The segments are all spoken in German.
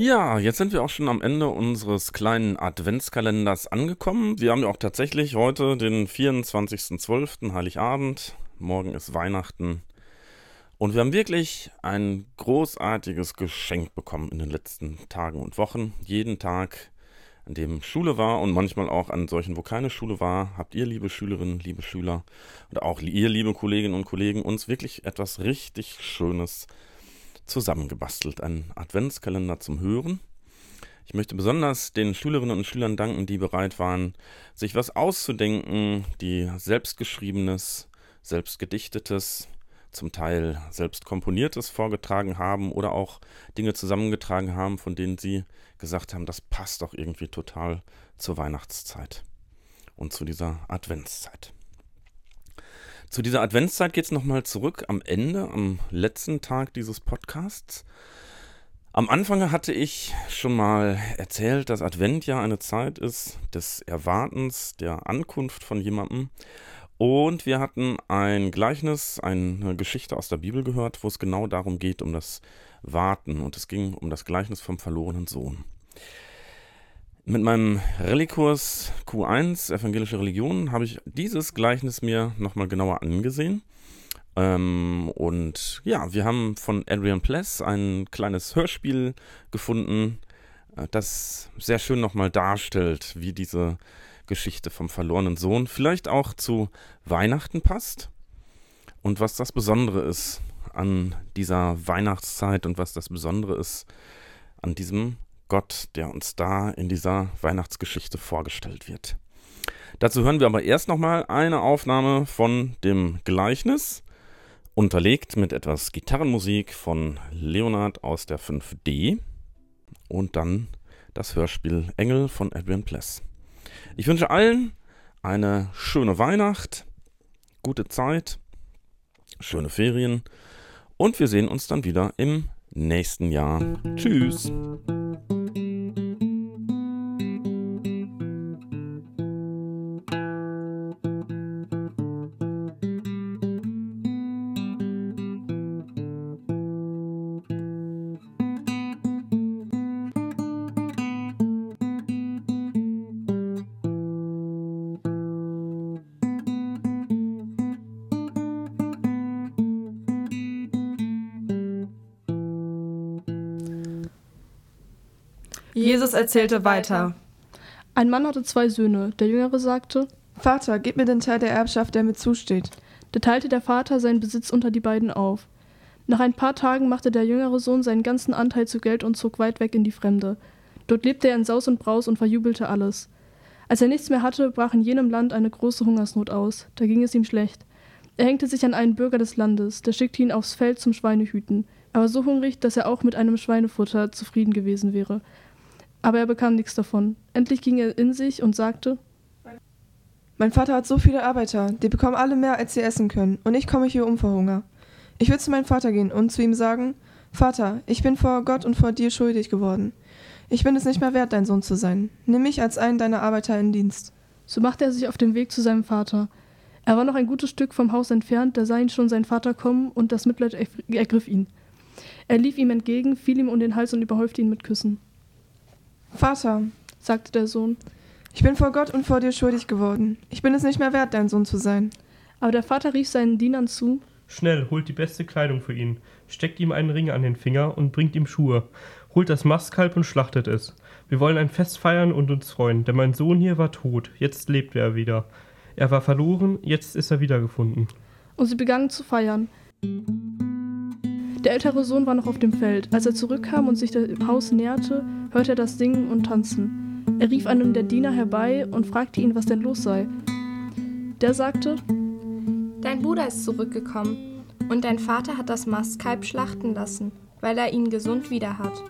Ja, jetzt sind wir auch schon am Ende unseres kleinen Adventskalenders angekommen. Wir haben ja auch tatsächlich heute den 24.12. Heiligabend. Morgen ist Weihnachten. Und wir haben wirklich ein großartiges Geschenk bekommen in den letzten Tagen und Wochen. Jeden Tag, an dem Schule war und manchmal auch an solchen, wo keine Schule war, habt ihr, liebe Schülerinnen, liebe Schüler und auch ihr, liebe Kolleginnen und Kollegen, uns wirklich etwas richtig Schönes zusammengebastelt. Ein Adventskalender zum Hören. Ich möchte besonders den Schülerinnen und Schülern danken, die bereit waren, sich was auszudenken, die selbstgeschriebenes, selbstgedichtetes, zum Teil selbst komponiertes vorgetragen haben oder auch Dinge zusammengetragen haben, von denen sie gesagt haben, das passt doch irgendwie total zur Weihnachtszeit und zu dieser Adventszeit. Zu dieser Adventszeit geht es nochmal zurück am Ende, am letzten Tag dieses Podcasts. Am Anfang hatte ich schon mal erzählt, dass Advent ja eine Zeit ist des Erwartens, der Ankunft von jemandem. Und wir hatten ein Gleichnis, eine Geschichte aus der Bibel gehört, wo es genau darum geht, um das Warten. Und es ging um das Gleichnis vom verlorenen Sohn. Mit meinem Rallye-Kurs Q1 Evangelische Religion habe ich dieses Gleichnis mir nochmal genauer angesehen. Ähm, und ja, wir haben von Adrian Pless ein kleines Hörspiel gefunden, äh, das sehr schön nochmal darstellt, wie diese Geschichte vom verlorenen Sohn vielleicht auch zu Weihnachten passt und was das Besondere ist an dieser Weihnachtszeit und was das Besondere ist an diesem Gott, der uns da in dieser Weihnachtsgeschichte vorgestellt wird. Dazu hören wir aber erst nochmal eine Aufnahme von dem Gleichnis, unterlegt mit etwas Gitarrenmusik von Leonard aus der 5D und dann das Hörspiel Engel von Edwin Pless. Ich wünsche allen eine schöne Weihnacht, gute Zeit, schöne Ferien und wir sehen uns dann wieder im nächsten Jahr. Tschüss. Jesus erzählte weiter. Ein Mann hatte zwei Söhne. Der Jüngere sagte, Vater, gib mir den Teil der Erbschaft, der mir zusteht. Da teilte der Vater seinen Besitz unter die beiden auf. Nach ein paar Tagen machte der jüngere Sohn seinen ganzen Anteil zu Geld und zog weit weg in die Fremde. Dort lebte er in Saus und Braus und verjubelte alles. Als er nichts mehr hatte, brach in jenem Land eine große Hungersnot aus. Da ging es ihm schlecht. Er hängte sich an einen Bürger des Landes, der schickte ihn aufs Feld zum Schweinehüten. Er war so hungrig, dass er auch mit einem Schweinefutter zufrieden gewesen wäre. Aber er bekam nichts davon. Endlich ging er in sich und sagte, Mein Vater hat so viele Arbeiter, die bekommen alle mehr, als sie essen können, und ich komme hier um vor Hunger. Ich will zu meinem Vater gehen und zu ihm sagen, Vater, ich bin vor Gott und vor dir schuldig geworden. Ich bin es nicht mehr wert, dein Sohn zu sein. Nimm mich als einen deiner Arbeiter in Dienst. So machte er sich auf den Weg zu seinem Vater. Er war noch ein gutes Stück vom Haus entfernt, da sah ihn schon sein Vater kommen, und das Mitleid ergriff ihn. Er lief ihm entgegen, fiel ihm um den Hals und überhäufte ihn mit Küssen. Vater, sagte der Sohn, ich bin vor Gott und vor dir schuldig geworden. Ich bin es nicht mehr wert, dein Sohn zu sein. Aber der Vater rief seinen Dienern zu, Schnell, holt die beste Kleidung für ihn, steckt ihm einen Ring an den Finger und bringt ihm Schuhe. Holt das Mastkalb und schlachtet es. Wir wollen ein Fest feiern und uns freuen, denn mein Sohn hier war tot, jetzt lebt er wieder. Er war verloren, jetzt ist er wiedergefunden. Und sie begannen zu feiern. Der ältere Sohn war noch auf dem Feld. Als er zurückkam und sich dem Haus näherte, hörte er das Singen und Tanzen. Er rief einen der Diener herbei und fragte ihn, was denn los sei. Der sagte, Dein Bruder ist zurückgekommen und dein Vater hat das Mastkalb schlachten lassen, weil er ihn gesund wieder hat.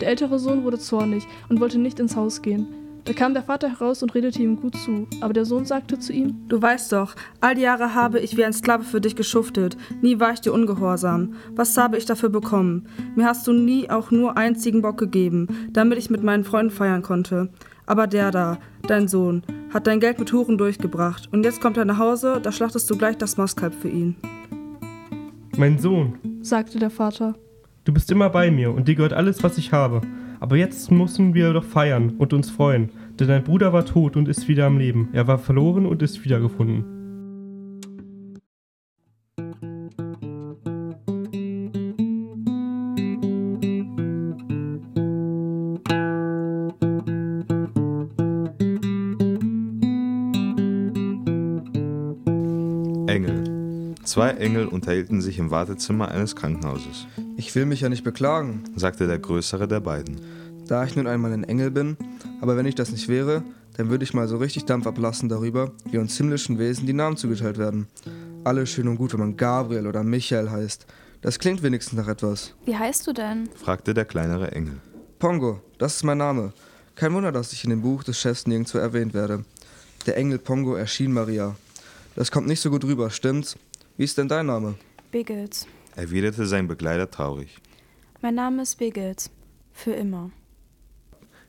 Der ältere Sohn wurde zornig und wollte nicht ins Haus gehen. Da kam der Vater heraus und redete ihm gut zu, aber der Sohn sagte zu ihm, Du weißt doch, all die Jahre habe ich wie ein Sklave für dich geschuftet, nie war ich dir ungehorsam. Was habe ich dafür bekommen? Mir hast du nie auch nur einzigen Bock gegeben, damit ich mit meinen Freunden feiern konnte. Aber der da, dein Sohn, hat dein Geld mit Huren durchgebracht und jetzt kommt er nach Hause, da schlachtest du gleich das Mastkalb für ihn. Mein Sohn, sagte der Vater, Du bist immer bei mir und dir gehört alles, was ich habe. Aber jetzt müssen wir doch feiern und uns freuen, denn dein Bruder war tot und ist wieder am Leben. Er war verloren und ist wiedergefunden. Zwei Engel unterhielten sich im Wartezimmer eines Krankenhauses, Ich will mich ja nicht beklagen, sagte der größere der beiden. da ich nun einmal ein Engel bin, aber wenn ich das nicht wäre, dann würde ich mal so richtig Dampf ablassen darüber, wie uns himmlischen Wesen die Namen zugeteilt werden. Alles schön und gut, wenn man Gabriel oder Michael heißt. Das klingt wenigstens nach etwas. Wie heißt du denn? fragte der kleinere Engel. Pongo, das ist mein Name. Kein Wunder, dass ich in dem Buch des Chefs nirgendwo erwähnt werde. Der Engel Pongo erschien Maria. Das kommt nicht so gut rüber, stimmt's? Wie ist denn dein Name? Biggles. erwiderte sein Begleiter traurig. Mein Name ist Biggles. Für immer.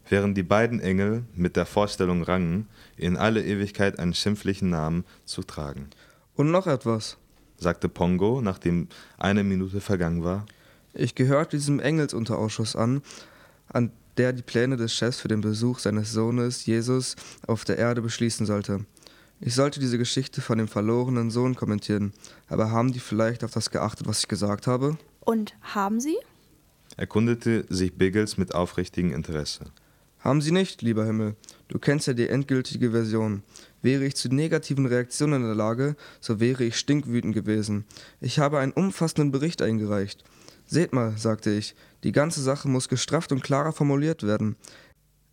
Während die beiden Engel mit der Vorstellung rangen, in alle Ewigkeit einen schimpflichen Namen zu tragen, Und noch etwas. sagte Pongo, nachdem eine Minute vergangen war. Ich gehörte diesem Engelsunterausschuss an, an der die Pläne des Chefs für den Besuch seines Sohnes Jesus auf der Erde beschließen sollte. Ich sollte diese Geschichte von dem verlorenen Sohn kommentieren, aber haben die vielleicht auf das geachtet, was ich gesagt habe? Und haben Sie? erkundete sich Biggles mit aufrichtigem Interesse. Haben sie nicht, lieber Himmel. Du kennst ja die endgültige Version. Wäre ich zu negativen Reaktionen in der Lage, so wäre ich stinkwütend gewesen. Ich habe einen umfassenden Bericht eingereicht. Seht mal, sagte ich, die ganze Sache muss gestrafft und klarer formuliert werden.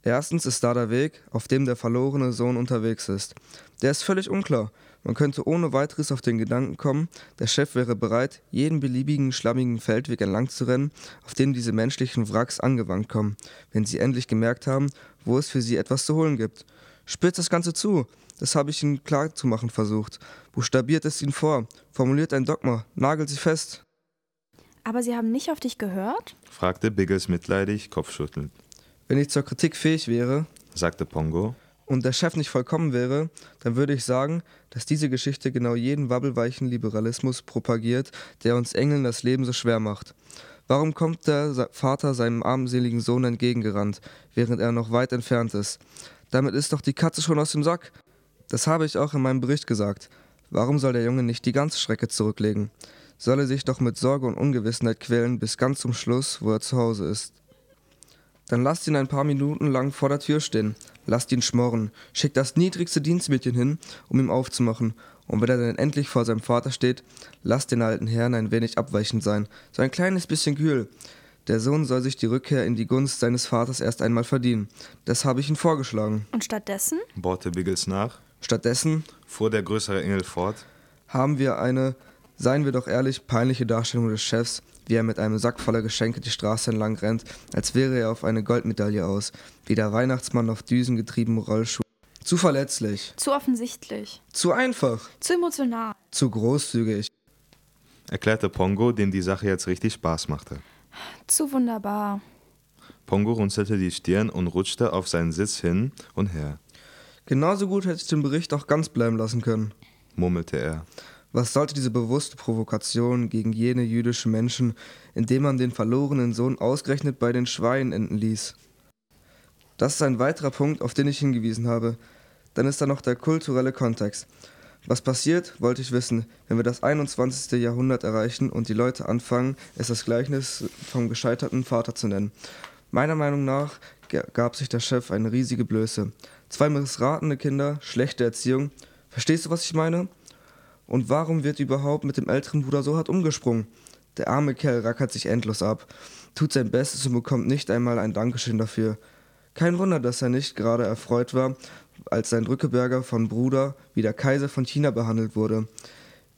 Erstens ist da der Weg, auf dem der verlorene Sohn unterwegs ist. Der ist völlig unklar. Man könnte ohne weiteres auf den Gedanken kommen, der Chef wäre bereit, jeden beliebigen schlammigen Feldweg entlang zu rennen, auf dem diese menschlichen Wracks angewandt kommen, wenn sie endlich gemerkt haben, wo es für sie etwas zu holen gibt. Spürt das Ganze zu. Das habe ich ihnen klar zu machen versucht. Buchstabiert es ihnen vor, formuliert ein Dogma, nagelt sie fest. Aber Sie haben nicht auf dich gehört? fragte Biggles mitleidig, kopfschüttelnd. Wenn ich zur Kritik fähig wäre Sagte Pongo, und der Chef nicht vollkommen wäre, dann würde ich sagen, dass diese Geschichte genau jeden wabbelweichen Liberalismus propagiert, der uns Engeln das Leben so schwer macht. Warum kommt der Vater seinem armseligen Sohn entgegengerannt, während er noch weit entfernt ist? Damit ist doch die Katze schon aus dem Sack. Das habe ich auch in meinem Bericht gesagt. Warum soll der Junge nicht die ganze Strecke zurücklegen? Soll er sich doch mit Sorge und Ungewissenheit quälen bis ganz zum Schluss, wo er zu Hause ist. Dann lasst ihn ein paar Minuten lang vor der Tür stehen. Lasst ihn schmorren. Schickt das niedrigste Dienstmädchen hin, um ihm aufzumachen. Und wenn er dann endlich vor seinem Vater steht, lasst den alten Herrn ein wenig abweichend sein. So ein kleines bisschen kühl. Der Sohn soll sich die Rückkehr in die Gunst seines Vaters erst einmal verdienen. Das habe ich ihm vorgeschlagen. Und stattdessen? bohrte Biggles nach, Stattdessen fuhr der größere Engel fort, haben wir eine, seien wir doch ehrlich, peinliche Darstellung des Chefs, wie er mit einem Sack voller Geschenke die Straße entlang rennt, als wäre er auf eine Goldmedaille aus, wie der Weihnachtsmann auf düsengetriebenen Rollschuhen. Zu verletzlich, Zu offensichtlich. zu einfach, Zu emotional. zu großzügig. erklärte Pongo, dem die Sache jetzt richtig Spaß machte. Zu wunderbar. Pongo runzelte die Stirn und rutschte auf seinen Sitz hin und her, Genauso gut hätte ich den Bericht auch ganz bleiben lassen können. murmelte er. Was sollte diese bewusste Provokation gegen jene jüdischen Menschen, indem man den verlorenen Sohn ausgerechnet bei den Schweinen enden ließ? Das ist ein weiterer Punkt, auf den ich hingewiesen habe. Dann ist da noch der kulturelle Kontext. Was passiert, wollte ich wissen, wenn wir das 21. Jahrhundert erreichen und die Leute anfangen, es das Gleichnis vom gescheiterten Vater zu nennen. Meiner Meinung nach gab sich der Chef eine riesige Blöße. Zwei missratene Kinder, schlechte Erziehung. Verstehst du, was ich meine? Und warum wird überhaupt mit dem älteren Bruder so hart umgesprungen? Der arme Kerl rackert sich endlos ab, tut sein Bestes und bekommt nicht einmal ein Dankeschön dafür. Kein Wunder, dass er nicht gerade erfreut war, als sein Drückeberger von Bruder wie der Kaiser von China behandelt wurde.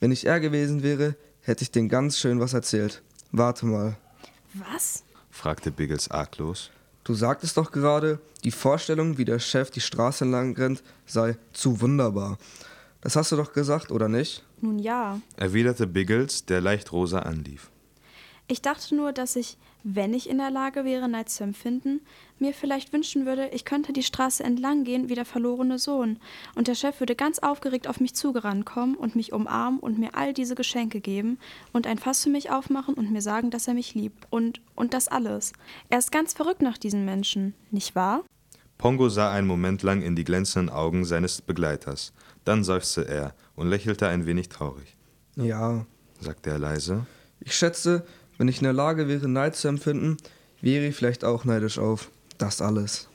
Wenn ich er gewesen wäre, hätte ich den ganz schön was erzählt. Warte mal. Was? fragte Biggles arglos. Du sagtest doch gerade, die Vorstellung, wie der Chef die Straße entlang rennt, sei zu wunderbar. Das hast du doch gesagt, oder nicht? Nun ja. erwiderte Biggles, der leicht rosa anlief. Ich dachte nur, dass ich, wenn ich in der Lage wäre, Neid zu empfinden, mir vielleicht wünschen würde, ich könnte die Straße entlang gehen wie der verlorene Sohn, und der Chef würde ganz aufgeregt auf mich zugerannt kommen und mich umarmen und mir all diese Geschenke geben und ein Fass für mich aufmachen und mir sagen, dass er mich liebt und und das alles. Er ist ganz verrückt nach diesen Menschen, nicht wahr? Pongo sah einen Moment lang in die glänzenden Augen seines Begleiters. Dann seufzte er und lächelte ein wenig traurig. Ja, sagte er leise. ich schätze, wenn ich in der Lage wäre, Neid zu empfinden, wäre ich vielleicht auch neidisch auf das alles.